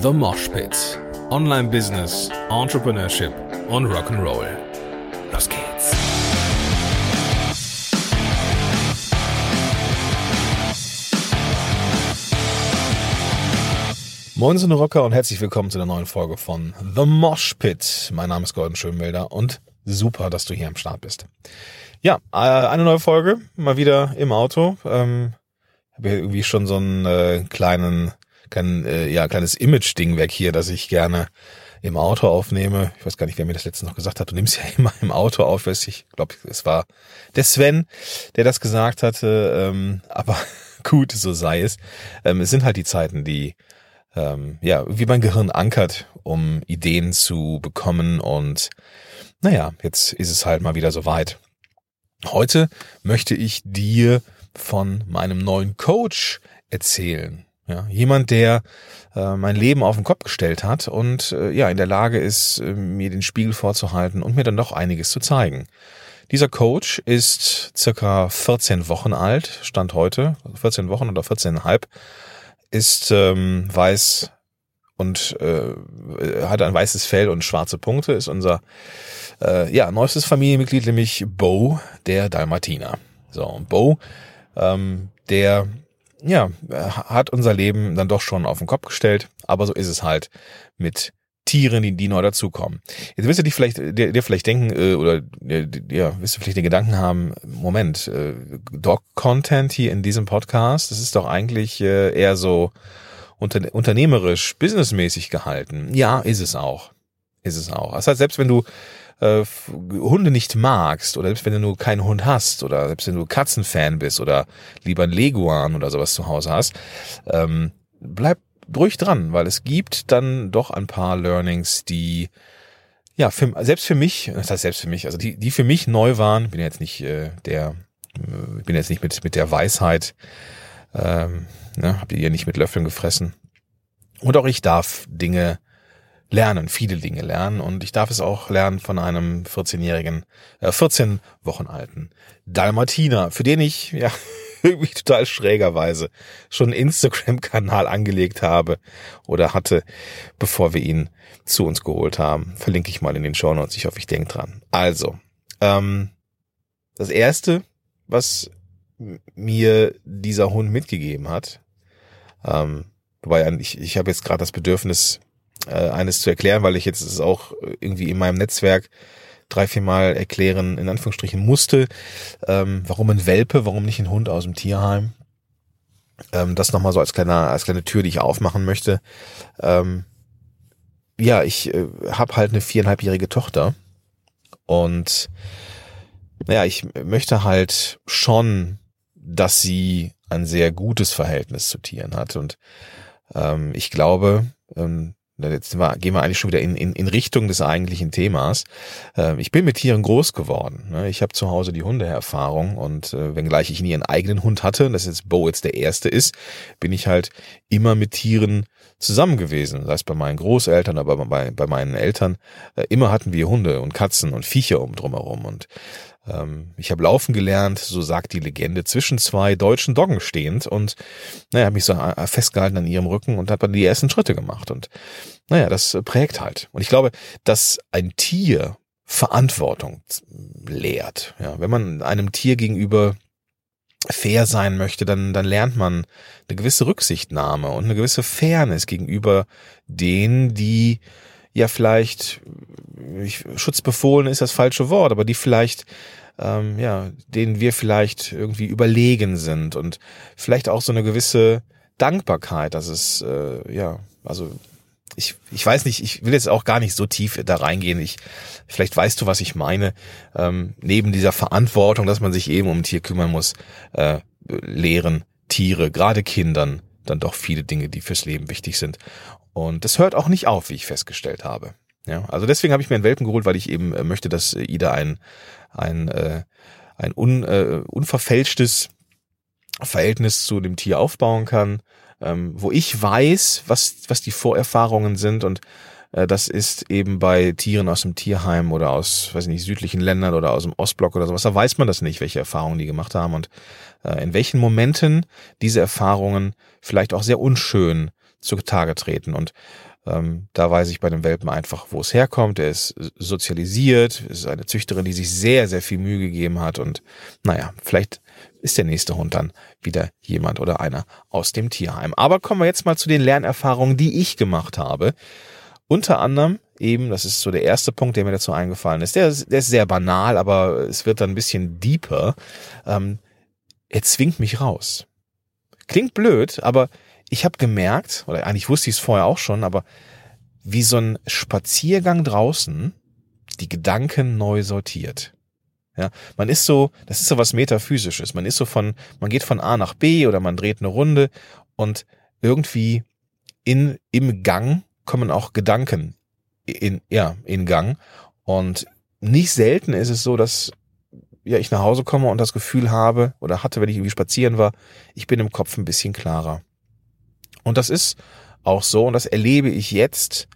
The Mosh Pit. Online Business, Entrepreneurship und Rock'n'Roll. Los geht's. Moin, sind Rocker und herzlich willkommen zu einer neuen Folge von The Mosh Pit. Mein Name ist Golden Schönwälder und super, dass du hier am Start bist. Ja, äh, eine neue Folge, mal wieder im Auto. Ähm, habe ja irgendwie schon so einen äh, kleinen, kleinen äh, ja, kleines Image-Ding weg hier, dass ich gerne im Auto aufnehme. Ich weiß gar nicht, wer mir das letzte noch gesagt hat. Du nimmst ja immer im Auto auf. Ich glaube, es war der Sven, der das gesagt hatte. Ähm, aber gut, so sei es. Ähm, es sind halt die Zeiten, die ähm, ja wie mein Gehirn ankert, um Ideen zu bekommen. Und naja, jetzt ist es halt mal wieder soweit. Heute möchte ich dir von meinem neuen Coach erzählen. Ja, jemand, der äh, mein Leben auf den Kopf gestellt hat und äh, ja in der Lage ist, äh, mir den Spiegel vorzuhalten und mir dann doch einiges zu zeigen. Dieser Coach ist circa 14 Wochen alt, stand heute, 14 Wochen oder 14,5, ist ähm, weiß und äh, hat ein weißes Fell und schwarze Punkte, ist unser äh, ja neuestes Familienmitglied, nämlich Bo, der Dalmatiner. So, Bo ähm, der ja, hat unser Leben dann doch schon auf den Kopf gestellt, aber so ist es halt mit Tieren, die, die neu dazukommen. Jetzt wirst du dich vielleicht, dir, dir vielleicht denken, äh, oder ja, wirst du vielleicht den Gedanken haben, Moment, äh, Dog-Content hier in diesem Podcast, das ist doch eigentlich äh, eher so unter, unternehmerisch, businessmäßig gehalten. Ja, ist es auch. Ist es auch. Das heißt, selbst wenn du äh, Hunde nicht magst oder selbst wenn du nur keinen Hund hast oder selbst wenn du Katzenfan bist oder lieber ein Leguan oder sowas zu Hause hast, ähm, bleib ruhig dran, weil es gibt dann doch ein paar Learnings, die ja, für, selbst für mich, das heißt selbst für mich, also die, die für mich neu waren, bin jetzt nicht äh, der, äh, bin jetzt nicht mit, mit der Weisheit, ähm, ne, hab ihr nicht mit Löffeln gefressen. Und auch ich darf Dinge lernen, viele Dinge lernen und ich darf es auch lernen von einem 14-jährigen, äh, 14 Wochen alten Dalmatiner, für den ich ja irgendwie total schrägerweise schon einen Instagram-Kanal angelegt habe oder hatte, bevor wir ihn zu uns geholt haben. Verlinke ich mal in den Show Notes. Ich hoffe, ich denke dran. Also, ähm, das erste, was mir dieser Hund mitgegeben hat, ähm, wobei ich, ich habe jetzt gerade das Bedürfnis, äh, eines zu erklären, weil ich jetzt es auch irgendwie in meinem Netzwerk drei, vier Mal erklären, in Anführungsstrichen musste, ähm, warum ein Welpe, warum nicht ein Hund aus dem Tierheim. Ähm, das nochmal so als kleiner, als kleine Tür, die ich aufmachen möchte. Ähm, ja, ich äh, habe halt eine viereinhalbjährige Tochter und naja, ich möchte halt schon, dass sie ein sehr gutes Verhältnis zu Tieren hat und ähm, ich glaube, ähm, Jetzt wir, gehen wir eigentlich schon wieder in, in, in Richtung des eigentlichen Themas. Äh, ich bin mit Tieren groß geworden. Ne? Ich habe zu Hause die Hundeerfahrung und äh, wenngleich ich nie einen eigenen Hund hatte, dass jetzt Bo jetzt der erste ist, bin ich halt immer mit Tieren zusammen gewesen. Sei es bei meinen Großeltern, aber bei, bei meinen Eltern. Äh, immer hatten wir Hunde und Katzen und Viecher um drumherum. Und ich habe laufen gelernt, so sagt die Legende, zwischen zwei deutschen Doggen stehend und naja, habe mich so äh, festgehalten an ihrem Rücken und habe dann die ersten Schritte gemacht. Und naja, das prägt halt. Und ich glaube, dass ein Tier Verantwortung lehrt. Ja, wenn man einem Tier gegenüber fair sein möchte, dann, dann lernt man eine gewisse Rücksichtnahme und eine gewisse Fairness gegenüber denen, die ja vielleicht, ich, schutzbefohlen ist das falsche Wort, aber die vielleicht, ähm, ja, denen wir vielleicht irgendwie überlegen sind und vielleicht auch so eine gewisse Dankbarkeit, dass es, äh, ja, also ich, ich weiß nicht, ich will jetzt auch gar nicht so tief da reingehen. Ich, vielleicht weißt du, was ich meine. Ähm, neben dieser Verantwortung, dass man sich eben um ein Tier kümmern muss, äh, lehren Tiere, gerade Kindern, dann doch viele Dinge, die fürs Leben wichtig sind. Und das hört auch nicht auf, wie ich festgestellt habe. Ja, also deswegen habe ich mir einen Welpen geholt, weil ich eben äh, möchte, dass Ida ein ein äh, ein un, äh, unverfälschtes Verhältnis zu dem Tier aufbauen kann, ähm, wo ich weiß, was was die Vorerfahrungen sind und das ist eben bei Tieren aus dem Tierheim oder aus, weiß ich nicht, südlichen Ländern oder aus dem Ostblock oder sowas. Da weiß man das nicht, welche Erfahrungen die gemacht haben und äh, in welchen Momenten diese Erfahrungen vielleicht auch sehr unschön zutage treten. Und ähm, da weiß ich bei dem Welpen einfach, wo es herkommt. Er ist sozialisiert, ist eine Züchterin, die sich sehr, sehr viel Mühe gegeben hat. Und naja, vielleicht ist der nächste Hund dann wieder jemand oder einer aus dem Tierheim. Aber kommen wir jetzt mal zu den Lernerfahrungen, die ich gemacht habe. Unter anderem eben, das ist so der erste Punkt, der mir dazu eingefallen ist. Der, der ist sehr banal, aber es wird dann ein bisschen deeper. Ähm, er zwingt mich raus. Klingt blöd, aber ich habe gemerkt, oder eigentlich wusste ich es vorher auch schon, aber wie so ein Spaziergang draußen die Gedanken neu sortiert. Ja, man ist so, das ist so was metaphysisches. Man ist so von, man geht von A nach B oder man dreht eine Runde und irgendwie in, im Gang kommen auch Gedanken in, ja, in Gang. Und nicht selten ist es so, dass ja, ich nach Hause komme und das Gefühl habe oder hatte, wenn ich irgendwie spazieren war, ich bin im Kopf ein bisschen klarer. Und das ist auch so und das erlebe ich jetzt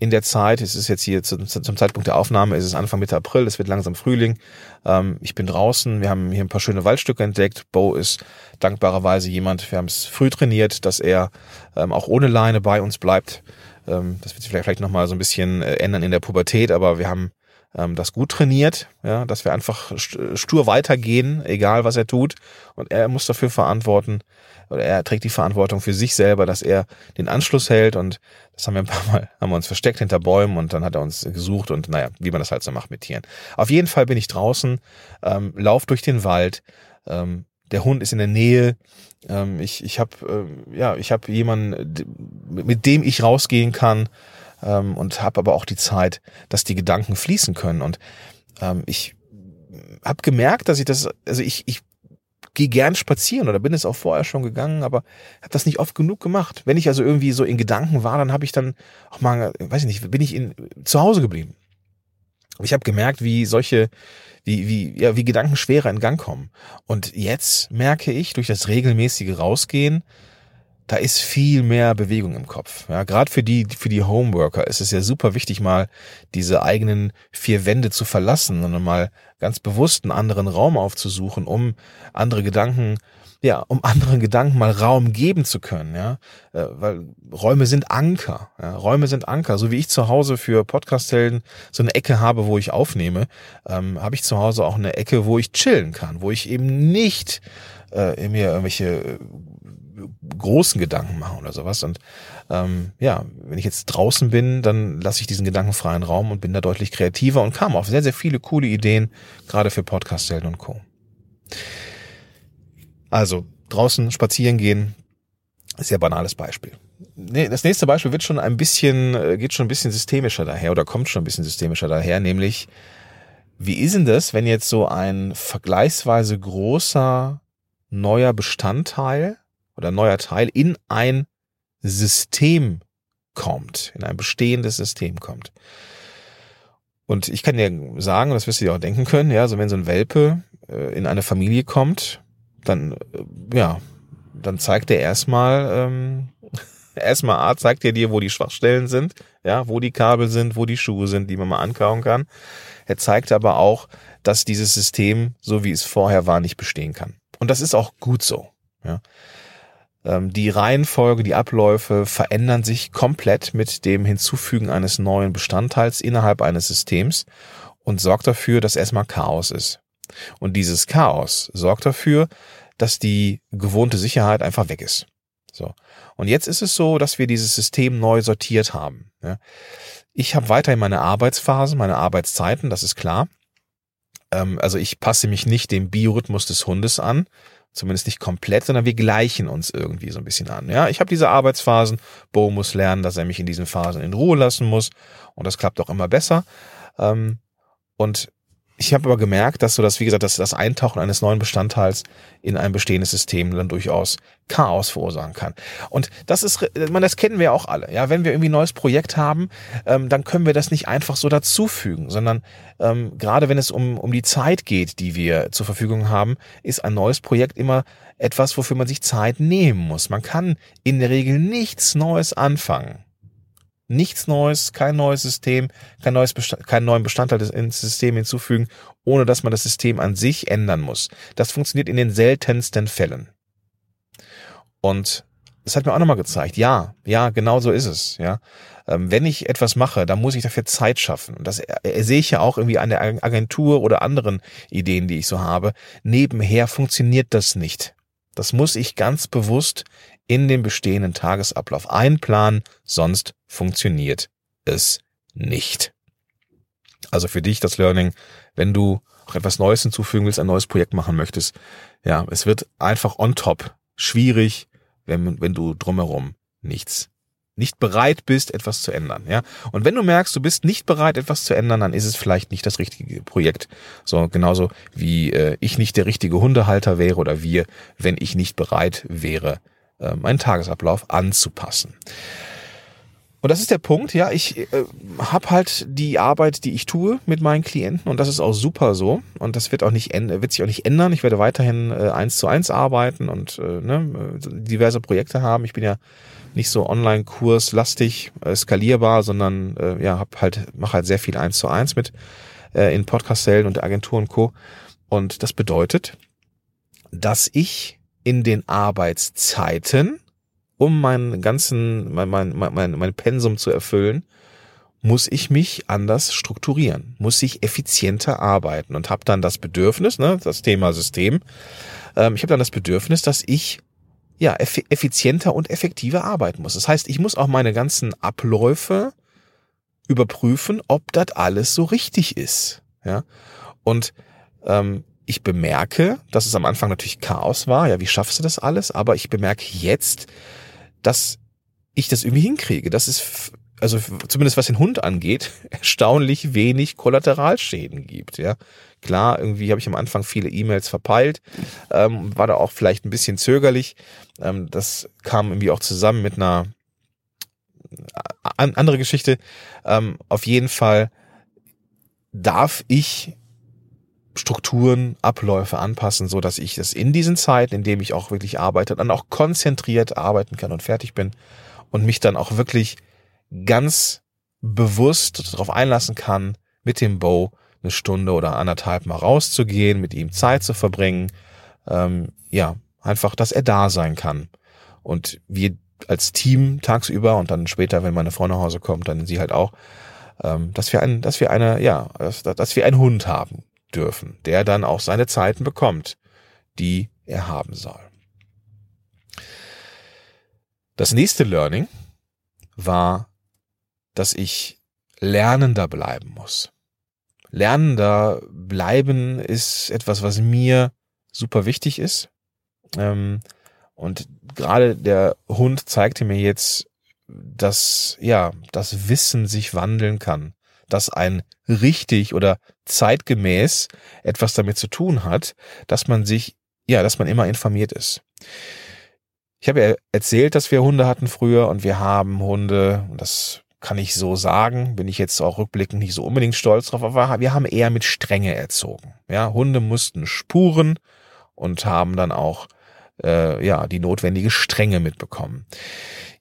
in der Zeit, es ist jetzt hier zum, zum Zeitpunkt der Aufnahme, ist es Anfang Mitte April, es wird langsam Frühling. Ähm, ich bin draußen, wir haben hier ein paar schöne Waldstücke entdeckt. Bo ist dankbarerweise jemand, wir haben es früh trainiert, dass er ähm, auch ohne Leine bei uns bleibt. Ähm, das wird sich vielleicht, nochmal so ein bisschen äh, ändern in der Pubertät, aber wir haben ähm, das gut trainiert, ja, dass wir einfach stur weitergehen, egal was er tut. Und er muss dafür verantworten, oder er trägt die Verantwortung für sich selber, dass er den Anschluss hält und das haben wir ein paar Mal, haben wir uns versteckt hinter Bäumen und dann hat er uns gesucht und naja, wie man das halt so macht mit Tieren. Auf jeden Fall bin ich draußen, ähm, lauf durch den Wald, ähm, der Hund ist in der Nähe, ähm, ich, ich habe äh, ja, ich habe jemanden, mit dem ich rausgehen kann ähm, und habe aber auch die Zeit, dass die Gedanken fließen können und ähm, ich habe gemerkt, dass ich das, also ich, ich gehe gern spazieren oder bin es auch vorher schon gegangen, aber habe das nicht oft genug gemacht. Wenn ich also irgendwie so in Gedanken war, dann habe ich dann auch mal, weiß ich nicht, bin ich in, zu Hause geblieben. Ich habe gemerkt, wie solche, wie, wie, ja, wie Gedanken schwerer in Gang kommen. Und jetzt merke ich durch das regelmäßige Rausgehen, da ist viel mehr Bewegung im Kopf. Ja, gerade für die, für die Homeworker ist es ja super wichtig, mal diese eigenen vier Wände zu verlassen und mal ganz bewusst einen anderen Raum aufzusuchen, um andere Gedanken, ja, um anderen Gedanken mal Raum geben zu können, ja, äh, weil Räume sind Anker, ja? Räume sind Anker. So wie ich zu Hause für Podcasthelden so eine Ecke habe, wo ich aufnehme, ähm, habe ich zu Hause auch eine Ecke, wo ich chillen kann, wo ich eben nicht äh, mir irgendwelche großen Gedanken machen oder sowas. Und ähm, ja, wenn ich jetzt draußen bin, dann lasse ich diesen gedankenfreien Raum und bin da deutlich kreativer und kam auf sehr, sehr viele coole Ideen, gerade für Podcast-Helden und Co. Also draußen spazieren gehen, sehr banales Beispiel. Das nächste Beispiel wird schon ein bisschen, äh, geht schon ein bisschen systemischer daher oder kommt schon ein bisschen systemischer daher, nämlich wie ist denn das, wenn jetzt so ein vergleichsweise großer neuer Bestandteil oder neuer Teil in ein System kommt, in ein bestehendes System kommt. Und ich kann dir sagen, das wirst du dir auch denken können, ja, also wenn so ein Welpe äh, in eine Familie kommt, dann, ja, dann zeigt er erstmal, ähm, erstmal A, zeigt er dir, wo die Schwachstellen sind, ja, wo die Kabel sind, wo die Schuhe sind, die man mal ankauen kann. Er zeigt aber auch, dass dieses System, so wie es vorher war, nicht bestehen kann. Und das ist auch gut so, ja. Ähm, die Reihenfolge, die Abläufe verändern sich komplett mit dem Hinzufügen eines neuen Bestandteils innerhalb eines Systems und sorgt dafür, dass erstmal Chaos ist. Und dieses Chaos sorgt dafür, dass die gewohnte Sicherheit einfach weg ist. So. Und jetzt ist es so, dass wir dieses System neu sortiert haben. Ich habe weiterhin meine Arbeitsphasen, meine Arbeitszeiten, das ist klar. Ähm, also ich passe mich nicht dem Biorhythmus des Hundes an, Zumindest nicht komplett, sondern wir gleichen uns irgendwie so ein bisschen an. Ja, ich habe diese Arbeitsphasen. Bo muss lernen, dass er mich in diesen Phasen in Ruhe lassen muss. Und das klappt auch immer besser. Ähm, und ich habe aber gemerkt, dass so das, wie gesagt, dass das Eintauchen eines neuen Bestandteils in ein bestehendes System dann durchaus Chaos verursachen kann. Und das ist, man, das kennen wir auch alle. Ja, wenn wir irgendwie ein neues Projekt haben, ähm, dann können wir das nicht einfach so dazufügen, sondern ähm, gerade wenn es um, um die Zeit geht, die wir zur Verfügung haben, ist ein neues Projekt immer etwas, wofür man sich Zeit nehmen muss. Man kann in der Regel nichts Neues anfangen nichts Neues, kein neues System, kein neues Bestand, keinen neuen Bestandteil ins System hinzufügen, ohne dass man das System an sich ändern muss. Das funktioniert in den seltensten Fällen. Und das hat mir auch nochmal gezeigt, ja, ja, genau so ist es, ja. Ähm, wenn ich etwas mache, dann muss ich dafür Zeit schaffen. Und das äh, sehe ich ja auch irgendwie an der Agentur oder anderen Ideen, die ich so habe. Nebenher funktioniert das nicht. Das muss ich ganz bewusst in den bestehenden Tagesablauf einplanen, sonst funktioniert es nicht. Also für dich das Learning, wenn du auch etwas Neues hinzufügen willst, ein neues Projekt machen möchtest, ja, es wird einfach on top schwierig, wenn, wenn du drumherum nichts nicht bereit bist, etwas zu ändern, ja. Und wenn du merkst, du bist nicht bereit, etwas zu ändern, dann ist es vielleicht nicht das richtige Projekt. So genauso wie äh, ich nicht der richtige Hundehalter wäre oder wir, wenn ich nicht bereit wäre, meinen Tagesablauf anzupassen. Und das ist der Punkt, ja, ich äh, habe halt die Arbeit, die ich tue mit meinen Klienten und das ist auch super so und das wird auch nicht wird sich auch nicht ändern. Ich werde weiterhin äh, eins zu eins arbeiten und äh, ne, diverse Projekte haben. Ich bin ja nicht so Online-Kurs-lastig, äh, skalierbar, sondern äh, ja, hab halt mache halt sehr viel eins zu eins mit äh, in Podcast-Zellen und Agentur und Co. Und das bedeutet, dass ich in den Arbeitszeiten um meinen ganzen, mein, mein, mein, mein Pensum zu erfüllen, muss ich mich anders strukturieren, muss ich effizienter arbeiten und habe dann das Bedürfnis, ne, das Thema System, ähm, ich habe dann das Bedürfnis, dass ich ja effizienter und effektiver arbeiten muss. Das heißt, ich muss auch meine ganzen Abläufe überprüfen, ob das alles so richtig ist. Ja, und ähm, ich bemerke, dass es am Anfang natürlich Chaos war. Ja, wie schaffst du das alles? Aber ich bemerke jetzt, dass ich das irgendwie hinkriege. Das ist, also zumindest was den Hund angeht, erstaunlich wenig Kollateralschäden gibt. Ja, klar, irgendwie habe ich am Anfang viele E-Mails verpeilt, ähm, war da auch vielleicht ein bisschen zögerlich. Ähm, das kam irgendwie auch zusammen mit einer an, andere Geschichte. Ähm, auf jeden Fall darf ich Strukturen, Abläufe anpassen, so dass ich das in diesen Zeiten, in denen ich auch wirklich arbeite, dann auch konzentriert arbeiten kann und fertig bin und mich dann auch wirklich ganz bewusst darauf einlassen kann, mit dem Bow eine Stunde oder anderthalb mal rauszugehen, mit ihm Zeit zu verbringen, ähm, ja, einfach, dass er da sein kann. Und wir als Team tagsüber und dann später, wenn meine Frau nach Hause kommt, dann sie halt auch, ähm, dass wir ein, dass wir eine, ja, dass, dass wir einen Hund haben, dürfen, der dann auch seine Zeiten bekommt, die er haben soll. Das nächste Learning war, dass ich lernender bleiben muss. Lernender bleiben ist etwas, was mir super wichtig ist. Ähm, und gerade der Hund zeigte mir jetzt, dass, ja, das Wissen sich wandeln kann dass ein richtig oder zeitgemäß etwas damit zu tun hat, dass man sich, ja, dass man immer informiert ist. Ich habe ja erzählt, dass wir Hunde hatten früher und wir haben Hunde, das kann ich so sagen, bin ich jetzt auch rückblickend nicht so unbedingt stolz drauf, aber wir haben eher mit Strenge erzogen. Ja, Hunde mussten spuren und haben dann auch äh, ja die notwendige Strenge mitbekommen.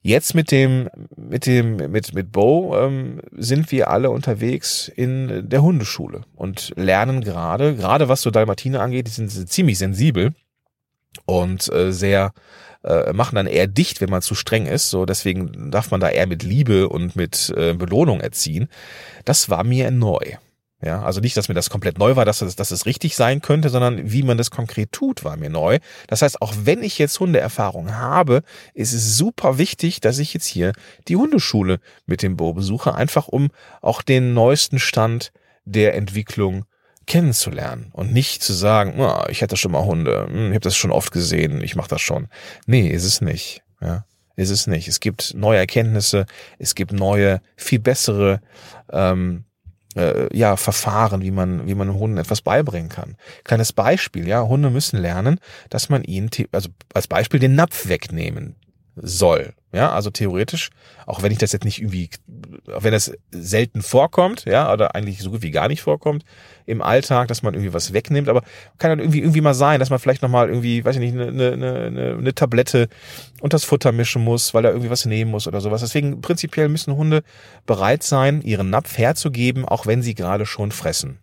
Jetzt mit dem, mit dem, mit, mit Bo ähm, sind wir alle unterwegs in der Hundeschule und lernen gerade, gerade was so Dalmatiner angeht, die sind ziemlich sensibel und äh, sehr äh, machen dann eher dicht, wenn man zu streng ist. So deswegen darf man da eher mit Liebe und mit äh, Belohnung erziehen. Das war mir neu. Ja, also nicht, dass mir das komplett neu war, dass es, dass es richtig sein könnte, sondern wie man das konkret tut, war mir neu. Das heißt, auch wenn ich jetzt Hundeerfahrung habe, ist es super wichtig, dass ich jetzt hier die Hundeschule mit dem Bo besuche, einfach um auch den neuesten Stand der Entwicklung kennenzulernen und nicht zu sagen, oh, ich hätte schon mal Hunde, hm, ich habe das schon oft gesehen, ich mache das schon. Nee, ist es nicht. Ja, ist es nicht. Es gibt neue Erkenntnisse, es gibt neue, viel bessere ähm, äh, ja, Verfahren, wie man, wie man Hunden etwas beibringen kann. Kleines Beispiel, ja, Hunde müssen lernen, dass man ihnen, also als Beispiel den Napf wegnehmen soll. Ja, also theoretisch, auch wenn ich das jetzt nicht irgendwie, auch wenn das selten vorkommt, ja, oder eigentlich so gut wie gar nicht vorkommt im Alltag, dass man irgendwie was wegnimmt, aber kann dann irgendwie irgendwie mal sein, dass man vielleicht nochmal irgendwie, weiß ich nicht, eine, eine, eine, eine Tablette und das Futter mischen muss, weil er irgendwie was nehmen muss oder sowas. Deswegen prinzipiell müssen Hunde bereit sein, ihren Napf herzugeben, auch wenn sie gerade schon fressen.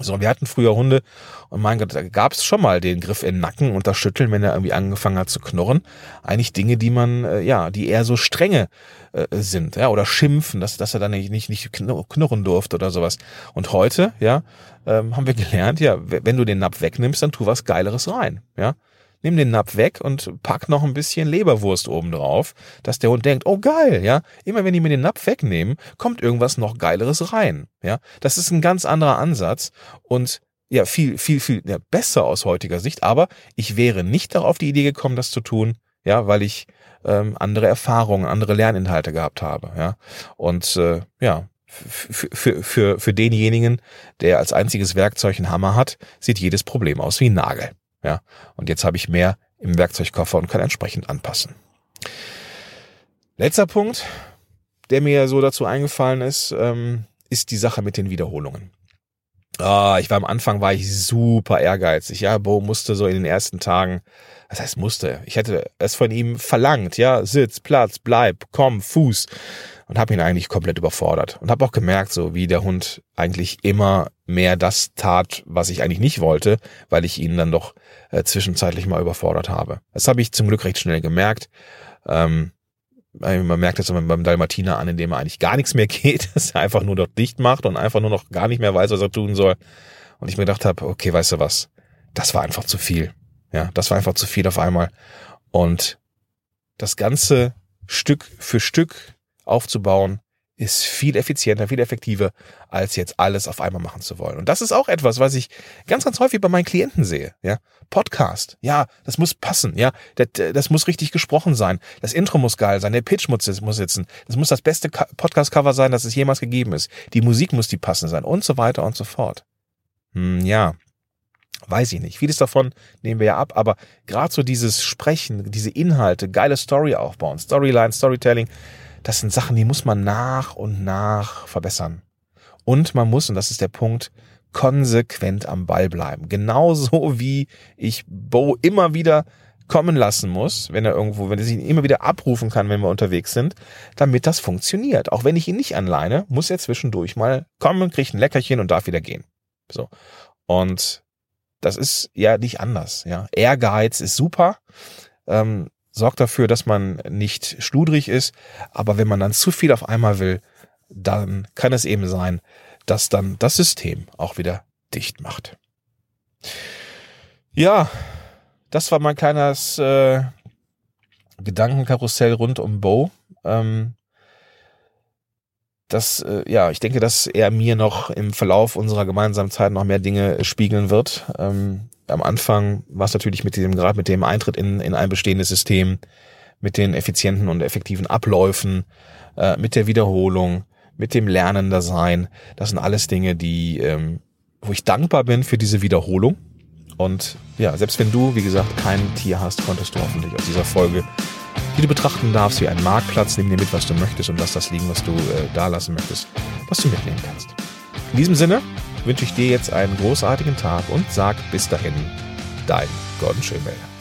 So, wir hatten früher Hunde und mein Gott, da gab es schon mal den Griff in den Nacken und das Schütteln, wenn er irgendwie angefangen hat zu knurren. Eigentlich Dinge, die man, äh, ja, die eher so strenge äh, sind, ja, oder schimpfen, dass, dass er dann nicht, nicht, nicht knurren durfte oder sowas. Und heute, ja, ähm, haben wir gelernt, ja, wenn du den Napf wegnimmst, dann tu was Geileres rein, ja nimm den Napf weg und pack noch ein bisschen Leberwurst oben drauf, dass der Hund denkt, oh geil, ja. Immer wenn die mir den Napf wegnehmen, kommt irgendwas noch Geileres rein, ja. Das ist ein ganz anderer Ansatz und ja, viel, viel, viel ja, besser aus heutiger Sicht, aber ich wäre nicht darauf die Idee gekommen, das zu tun, ja, weil ich ähm, andere Erfahrungen, andere Lerninhalte gehabt habe, ja. Und äh, ja, für, für, für, für denjenigen, der als einziges Werkzeug einen Hammer hat, sieht jedes Problem aus wie ein Nagel. Ja, und jetzt habe ich mehr im Werkzeugkoffer und kann entsprechend anpassen. Letzter Punkt, der mir so dazu eingefallen ist, ähm, ist die Sache mit den Wiederholungen. Ah, ich war am Anfang war ich super ehrgeizig. Ja, Bo musste so in den ersten Tagen, was heißt musste? Ich hätte es von ihm verlangt. Ja, Sitz, Platz, bleib, komm, Fuß und habe ihn eigentlich komplett überfordert und habe auch gemerkt, so wie der Hund eigentlich immer mehr das tat, was ich eigentlich nicht wollte, weil ich ihn dann doch äh, zwischenzeitlich mal überfordert habe. Das habe ich zum Glück recht schnell gemerkt. Ähm, man merkt das beim Dalmatiner an, indem er eigentlich gar nichts mehr geht, dass er einfach nur dort dicht macht und einfach nur noch gar nicht mehr weiß, was er tun soll. Und ich mir gedacht habe, okay, weißt du was, das war einfach zu viel. Ja, das war einfach zu viel auf einmal. Und das Ganze Stück für Stück aufzubauen, ist viel effizienter, viel effektiver, als jetzt alles auf einmal machen zu wollen. Und das ist auch etwas, was ich ganz, ganz häufig bei meinen Klienten sehe. Ja, Podcast, ja, das muss passen, ja, das, das muss richtig gesprochen sein, das Intro muss geil sein, der Pitch muss, muss sitzen, das muss das beste Podcast-Cover sein, das es jemals gegeben ist, die Musik muss die passend sein und so weiter und so fort. Hm, ja, weiß ich nicht. Vieles davon nehmen wir ja ab, aber gerade so dieses Sprechen, diese Inhalte, geile Story aufbauen, Storyline, Storytelling, das sind Sachen, die muss man nach und nach verbessern. Und man muss, und das ist der Punkt, konsequent am Ball bleiben. Genauso wie ich Bo immer wieder kommen lassen muss, wenn er irgendwo, wenn er sich immer wieder abrufen kann, wenn wir unterwegs sind, damit das funktioniert. Auch wenn ich ihn nicht anleine, muss er zwischendurch mal kommen, kriegt ein Leckerchen und darf wieder gehen. So. Und das ist ja nicht anders, ja. Ehrgeiz ist super. Ähm, sorgt dafür, dass man nicht schludrig ist. Aber wenn man dann zu viel auf einmal will, dann kann es eben sein, dass dann das System auch wieder dicht macht. Ja, das war mein kleines äh, Gedankenkarussell rund um Bo. Ähm, das, äh, ja, ich denke, dass er mir noch im Verlauf unserer gemeinsamen Zeit noch mehr Dinge spiegeln wird. Ähm, am Anfang war es natürlich mit dem, gerade mit dem Eintritt in, in ein bestehendes System, mit den effizienten und effektiven Abläufen, äh, mit der Wiederholung, mit dem Lernender sein. Das sind alles Dinge, die, ähm, wo ich dankbar bin für diese Wiederholung. Und ja, selbst wenn du, wie gesagt, kein Tier hast, konntest du hoffentlich aus dieser Folge, die du betrachten darfst wie einen Marktplatz, nimm dir mit, was du möchtest und lass das liegen, was du äh, da lassen möchtest, was du mitnehmen kannst. In diesem Sinne, wünsche ich dir jetzt einen großartigen Tag und sag bis dahin, dein Gordon Schönwälder.